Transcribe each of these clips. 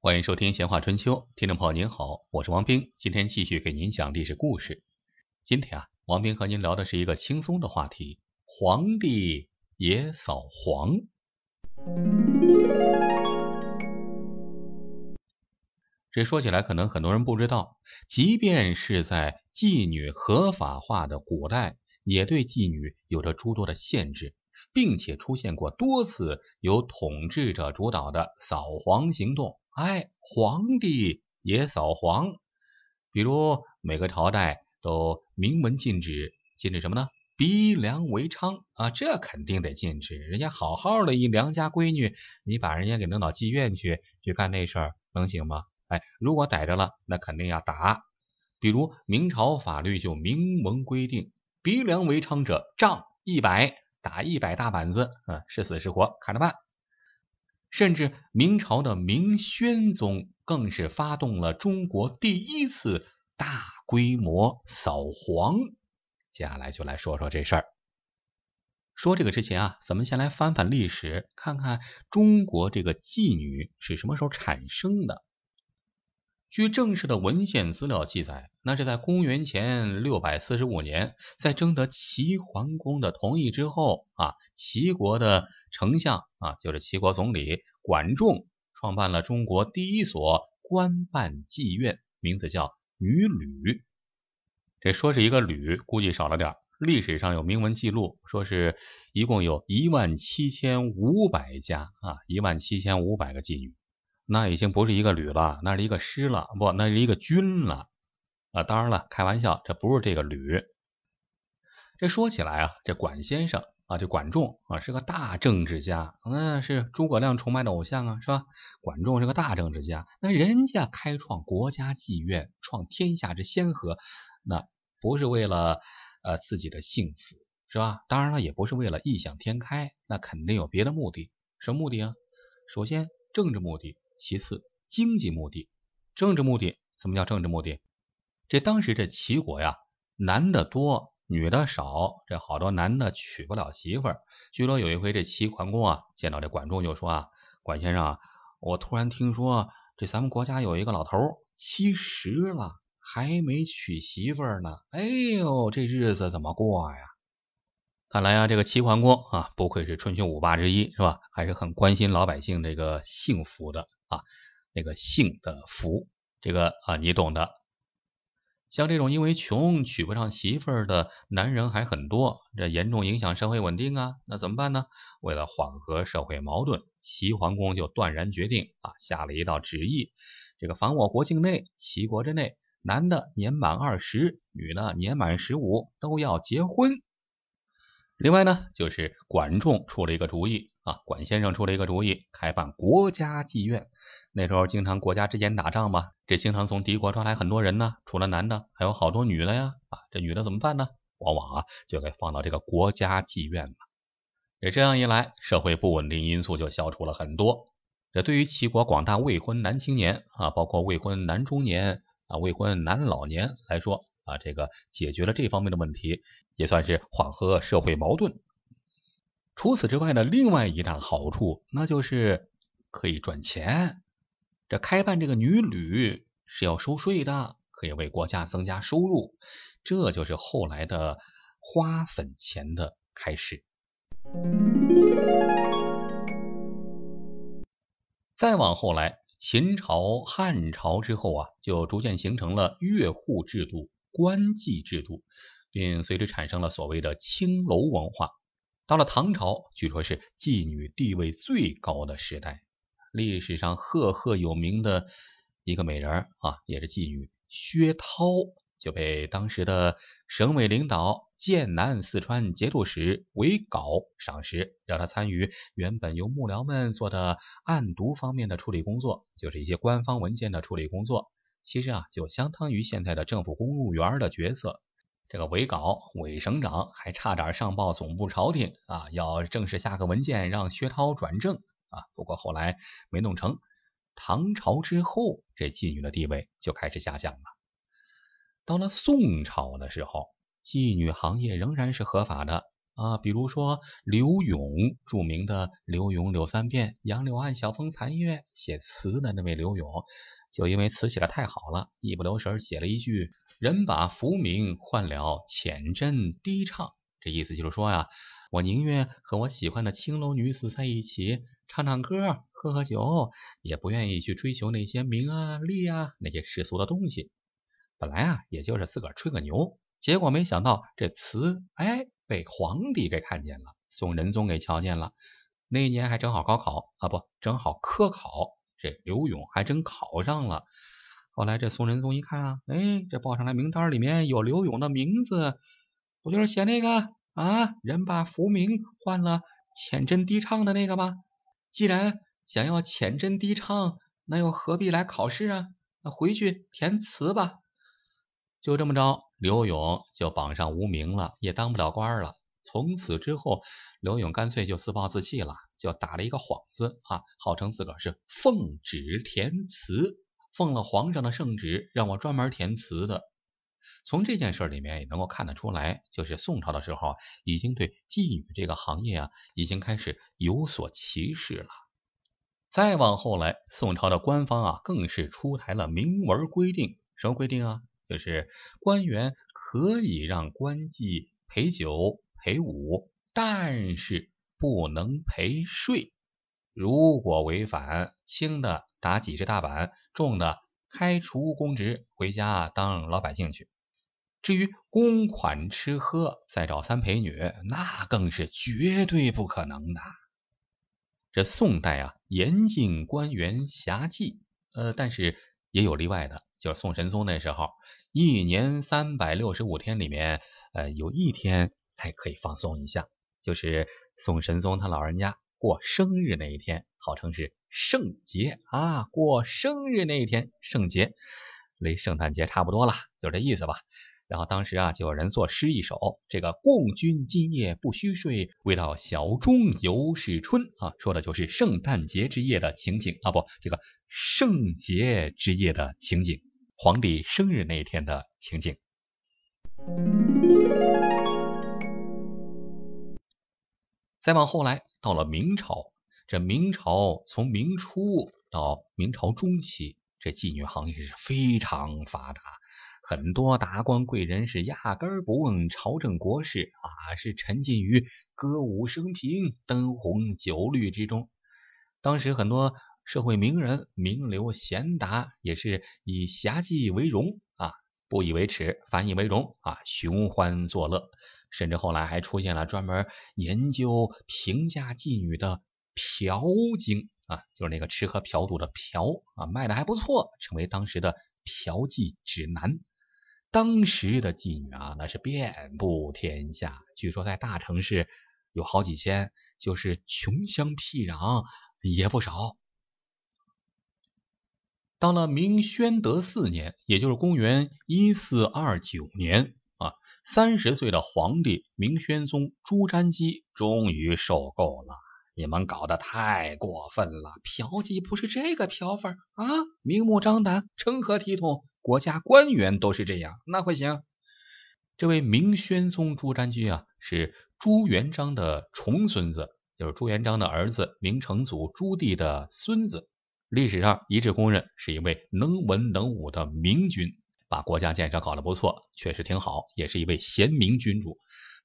欢迎收听《闲话春秋》，听众朋友您好，我是王斌，今天继续给您讲历史故事。今天啊，王斌和您聊的是一个轻松的话题：皇帝也扫黄。这说起来，可能很多人不知道，即便是在妓女合法化的古代，也对妓女有着诸多的限制，并且出现过多次由统治者主导的扫黄行动。哎，皇帝也扫黄，比如每个朝代都明文禁止，禁止什么呢？逼良为娼啊，这肯定得禁止。人家好好的一良家闺女，你把人家给弄到妓院去，去干那事儿，能行吗？哎，如果逮着了，那肯定要打。比如明朝法律就明文规定，逼良为娼者，杖一百，打一百大板子，啊，是死是活看着办。甚至明朝的明宣宗更是发动了中国第一次大规模扫黄。接下来就来说说这事儿。说这个之前啊，咱们先来翻翻历史，看看中国这个妓女是什么时候产生的。据正式的文献资料记载，那是在公元前六百四十五年，在征得齐桓公的同意之后啊，齐国的丞相啊，就是齐国总理管仲，创办了中国第一所官办妓院，名字叫女旅。这说是一个吕，估计少了点。历史上有明文记录，说是一共有一万七千五百家啊，一万七千五百个妓女。那已经不是一个旅了，那是一个师了，不，那是一个军了啊！当然了，开玩笑，这不是这个旅。这说起来啊，这管先生啊，这管仲啊，是个大政治家，那是诸葛亮崇拜的偶像啊，是吧？管仲是个大政治家，那人家开创国家妓院，创天下之先河，那不是为了呃自己的幸福，是吧？当然了，也不是为了异想天开，那肯定有别的目的。什么目的啊？首先，政治目的。其次，经济目的，政治目的，什么叫政治目的？这当时这齐国呀，男的多，女的少，这好多男的娶不了媳妇儿。据说有一回，这齐桓公啊，见到这管仲就说啊，管先生，我突然听说这咱们国家有一个老头七十了，还没娶媳妇儿呢。哎呦，这日子怎么过呀？看来啊，这个齐桓公啊，不愧是春秋五霸之一，是吧？还是很关心老百姓这个幸福的。啊，那个幸的福，这个啊你懂的。像这种因为穷娶不上媳妇儿的男人还很多，这严重影响社会稳定啊。那怎么办呢？为了缓和社会矛盾，齐桓公就断然决定啊，下了一道旨意：这个凡我国境内，齐国之内，男的年满二十，女的年满十五，都要结婚。另外呢，就是管仲出了一个主意。啊，管先生出了一个主意，开办国家妓院。那时候经常国家之间打仗嘛，这经常从敌国抓来很多人呢，除了男的，还有好多女的呀。啊，这女的怎么办呢？往往啊就给放到这个国家妓院了。这这样一来，社会不稳定因素就消除了很多。这对于齐国广大未婚男青年啊，包括未婚男中年啊、未婚男老年来说啊，这个解决了这方面的问题，也算是缓和社会矛盾。除此之外的，另外一大好处，那就是可以赚钱。这开办这个女旅是要收税的，可以为国家增加收入，这就是后来的花粉钱的开始。再往后来，秦朝、汉朝之后啊，就逐渐形成了越户制度、官妓制度，并随之产生了所谓的青楼文化。到了唐朝，据说是妓女地位最高的时代。历史上赫赫有名的一个美人啊，也是妓女薛涛，就被当时的省委领导、剑南四川节度使韦皋赏识，让他参与原本由幕僚们做的案牍方面的处理工作，就是一些官方文件的处理工作。其实啊，就相当于现在的政府公务员的角色。这个韦皋韦省长还差点上报总部朝廷啊，要正式下个文件让薛涛转正啊。不过后来没弄成。唐朝之后，这妓女的地位就开始下降了。到了宋朝的时候，妓女行业仍然是合法的啊，比如说柳永，著名的“柳永柳三变”，杨柳岸晓风残月写词的那位柳永，就因为词写的太好了，一不留神写了一句“人把浮名换了浅斟低唱”，这意思就是说呀，我宁愿和我喜欢的青楼女子在一起唱唱歌、喝喝酒，也不愿意去追求那些名啊利啊那些世俗的东西。本来啊，也就是自个儿吹个牛，结果没想到这词哎被皇帝给看见了，宋仁宗给瞧见了。那一年还正好高考啊，不正好科考，这刘勇还真考上了。后来这宋仁宗一看啊，哎，这报上来名单里面有刘永的名字，不就是写那个啊，人把浮名换了浅斟低唱的那个吗？既然想要浅斟低唱，那又何必来考试啊？那回去填词吧。就这么着，刘勇就榜上无名了，也当不了官了。从此之后，刘勇干脆就自暴自弃了，就打了一个幌子啊，号称自个儿是奉旨填词，奉了皇上的圣旨，让我专门填词的。从这件事里面也能够看得出来，就是宋朝的时候已经对妓女这个行业啊，已经开始有所歧视了。再往后来，宋朝的官方啊，更是出台了明文规定，什么规定啊？就是官员可以让官妓陪酒陪舞，但是不能陪睡。如果违反，轻的打几十大板，重的开除公职，回家当老百姓去。至于公款吃喝再找三陪女，那更是绝对不可能的。这宋代啊，严禁官员侠妓，呃，但是也有例外的，就是宋神宗那时候。一年三百六十五天里面，呃，有一天还可以放松一下，就是宋神宗他老人家过生日那一天，号称是圣节啊，过生日那一天圣节，离圣诞节差不多了，就这意思吧。然后当时啊，就有人作诗一首，这个共君今夜不须睡，未到小钟犹是春啊，说的就是圣诞节之夜的情景啊，不，这个圣节之夜的情景。皇帝生日那一天的情景。再往后来，到了明朝，这明朝从明初到明朝中期，这妓女行业是非常发达，很多达官贵人是压根儿不问朝政国事啊，是沉浸于歌舞升平、灯红酒绿之中。当时很多。社会名人、名流贤达也是以侠妓为荣啊，不以为耻，反以为荣啊，寻欢作乐。甚至后来还出现了专门研究评价妓女的嫖经啊，就是那个吃喝嫖赌的嫖啊，卖的还不错，成为当时的嫖妓指南。当时的妓女啊，那是遍布天下，据说在大城市有好几千，就是穷乡僻壤也不少。到了明宣德四年，也就是公元一四二九年，三十岁的皇帝明宣宗朱瞻基终于受够了。你们搞得太过分了，嫖妓不是这个嫖法啊，明目张胆，成何体统？国家官员都是这样，那会行？这位明宣宗朱瞻基啊，是朱元璋的重孙子，就是朱元璋的儿子明成祖朱棣的孙子。历史上一致公认是一位能文能武的明君，把国家建设搞得不错，确实挺好，也是一位贤明君主。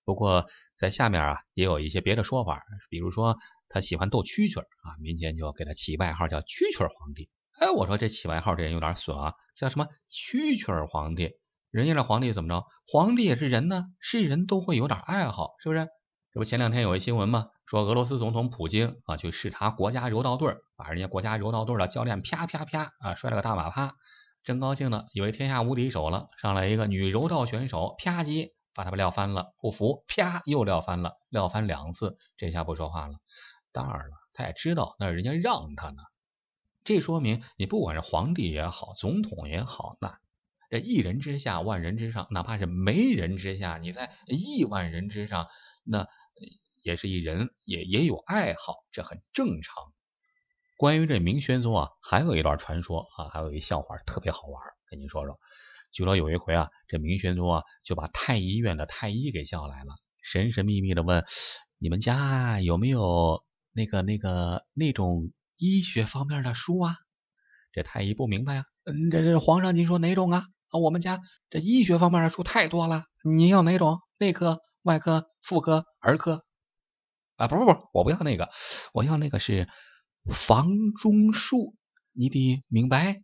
不过在下面啊，也有一些别的说法，比如说他喜欢斗蛐蛐啊，民间就给他起外号叫蛐蛐皇帝。哎，我说这起外号这人有点损啊，叫什么蛐蛐皇帝？人家这皇帝怎么着？皇帝也是人呢，是人都会有点爱好，是不是？这不前两天有一新闻吗？说俄罗斯总统普京啊去视察国家柔道队，把人家国家柔道队的教练啪啪啪啊摔了个大马趴，真高兴呢，以为天下无敌手了。上来一个女柔道选手，啪叽把他们撂翻了，不服，啪又撂翻了，撂翻两次，这下不说话了。当然了，他也知道那是人家让他呢。这说明你不管是皇帝也好，总统也好，那这一人之下，万人之上，哪怕是没人之下，你在亿万人之上，那。也是一人，也也有爱好，这很正常。关于这明宣宗啊，还有一段传说啊，还有一笑话特别好玩，跟您说说。据说有一回啊，这明宣宗啊就把太医院的太医给叫来了，神神秘秘的问：“你们家有没有那个那个那种医学方面的书啊？”这太医不明白呀，嗯，这这皇上您说哪种啊？啊，我们家这医学方面的书太多了，您要哪种？内科、外科、妇科、儿科？啊，不不不，我不要那个，我要那个是房中术，你得明白。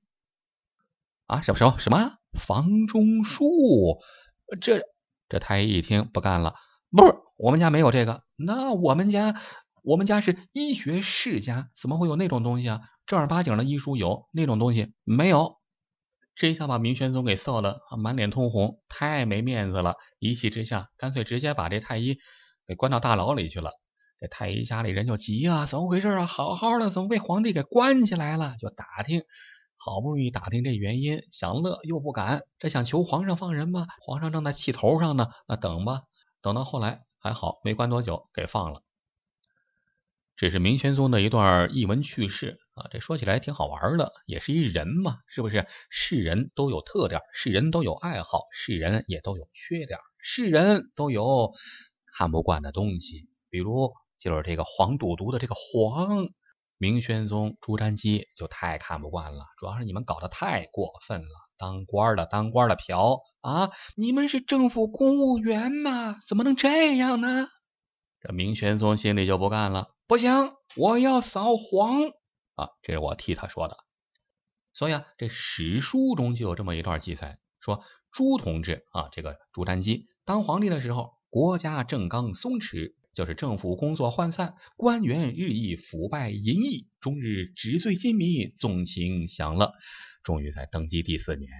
啊，什么什么什么房中术？这这太医一听不干了，不是我们家没有这个，那我们家我们家是医学世家，怎么会有那种东西啊？正儿八经的医书有，那种东西没有。这一下把明玄宗给臊的满脸通红，太没面子了。一气之下，干脆直接把这太医给关到大牢里去了。这太医家里人就急啊，怎么回事啊？好好的，怎么被皇帝给关起来了？就打听，好不容易打听这原因，想乐又不敢，这想求皇上放人吗？皇上正在气头上呢，那等吧。等到后来还好，没关多久给放了。这是明玄宗的一段译文趣事啊，这说起来挺好玩的，也是一人嘛，是不是？是人都有特点，是人都有爱好，是人也都有缺点，是人都有看不惯的东西。比如就是这个黄赌毒的这个黄，明宣宗朱瞻基就太看不惯了，主要是你们搞得太过分了，当官的当官的嫖啊，你们是政府公务员嘛，怎么能这样呢？这明玄宗心里就不干了。不行，我要扫黄啊！这是我替他说的。所以啊，这史书中就有这么一段记载，说朱同志啊，这个朱瞻基当皇帝的时候，国家政纲松弛，就是政府工作涣散，官员日益腐败淫逸，终日纸醉金迷，纵情享乐。终于在登基第四年，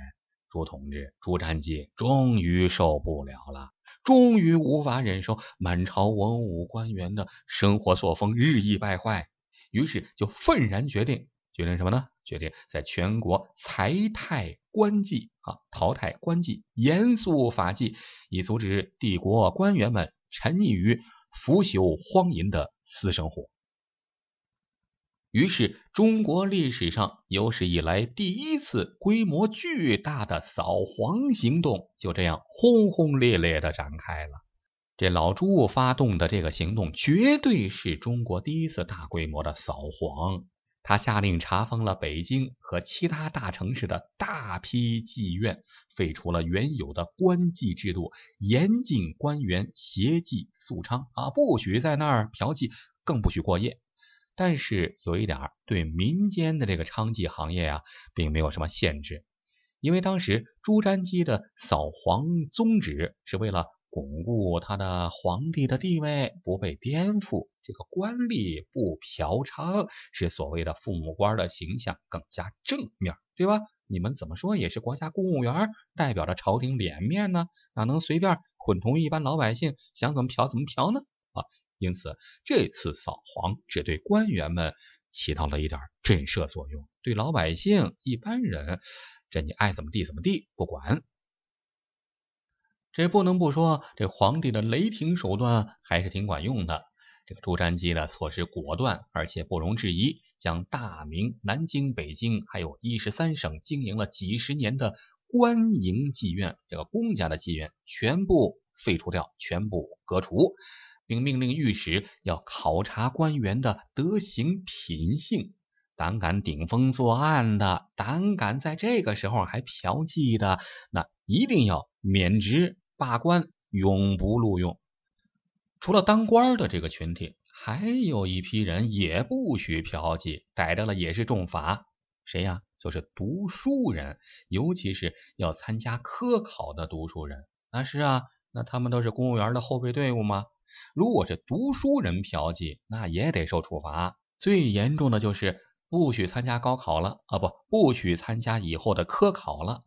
朱同志朱瞻基终于受不了了。终于无法忍受满朝文武官员的生活作风日益败坏，于是就愤然决定，决定什么呢？决定在全国裁汰官妓啊，淘汰官妓，严肃法纪，以阻止帝国官员们沉溺于腐朽荒淫的私生活。于是，中国历史上有史以来第一次规模巨大的扫黄行动就这样轰轰烈烈的展开了。这老朱发动的这个行动，绝对是中国第一次大规模的扫黄。他下令查封了北京和其他大城市的大批妓院，废除了原有的官妓制度，严禁官员携妓宿娼啊，不许在那儿嫖妓，更不许过夜。但是有一点，对民间的这个娼妓行业啊，并没有什么限制，因为当时朱瞻基的扫黄宗旨是为了巩固他的皇帝的地位不被颠覆，这个官吏不嫖娼，是所谓的父母官的形象更加正面，对吧？你们怎么说也是国家公务员，代表着朝廷脸面呢，哪能随便混同一般老百姓想怎么嫖怎么嫖呢？啊！因此，这次扫黄只对官员们起到了一点震慑作用，对老百姓一般人，这你爱怎么地怎么地，不管。这不能不说，这皇帝的雷霆手段还是挺管用的。这个朱瞻基的措施果断，而且不容置疑，将大明、南京、北京还有一十三省经营了几十年的官营妓院，这个公家的妓院全部废除掉，全部革除。并命令御史要考察官员的德行品性，胆敢顶风作案的，胆敢在这个时候还嫖妓的，那一定要免职罢官，永不录用。除了当官的这个群体，还有一批人也不许嫖妓，逮着了也是重罚。谁呀？就是读书人，尤其是要参加科考的读书人。那是啊，那他们都是公务员的后备队伍吗？如果是读书人嫖妓，那也得受处罚。最严重的就是不许参加高考了啊，不，不许参加以后的科考了。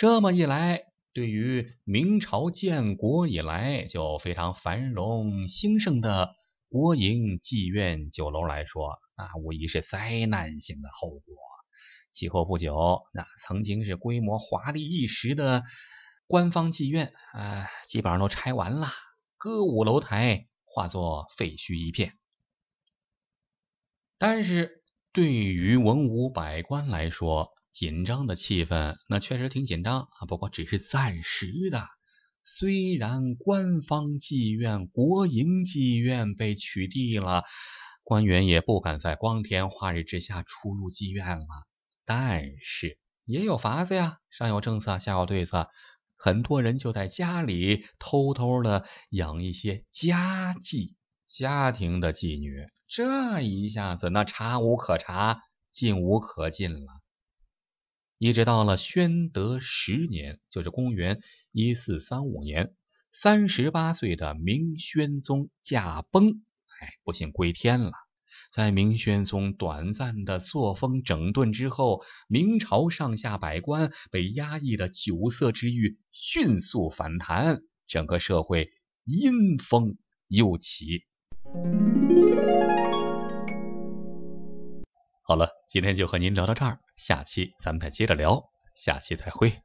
这么一来，对于明朝建国以来就非常繁荣兴盛的国营妓院酒楼来说，那无疑是灾难性的后果。其后不久，那曾经是规模华丽一时的官方妓院，啊，基本上都拆完了。歌舞楼台化作废墟一片，但是对于文武百官来说，紧张的气氛那确实挺紧张啊。不过只是暂时的，虽然官方妓院、国营妓院被取缔了，官员也不敢在光天化日之下出入妓院了，但是也有法子呀，上有政策，下有对策。很多人就在家里偷偷的养一些家妓，家庭的妓女。这一下子，那查无可查，进无可进了。一直到了宣德十年，就是公元一四三五年，三十八岁的明宣宗驾崩，哎，不幸归天了。在明宣宗短暂的作风整顿之后，明朝上下百官被压抑的酒色之欲迅速反弹，整个社会阴风又起。好了，今天就和您聊到这儿，下期咱们再接着聊，下期再会。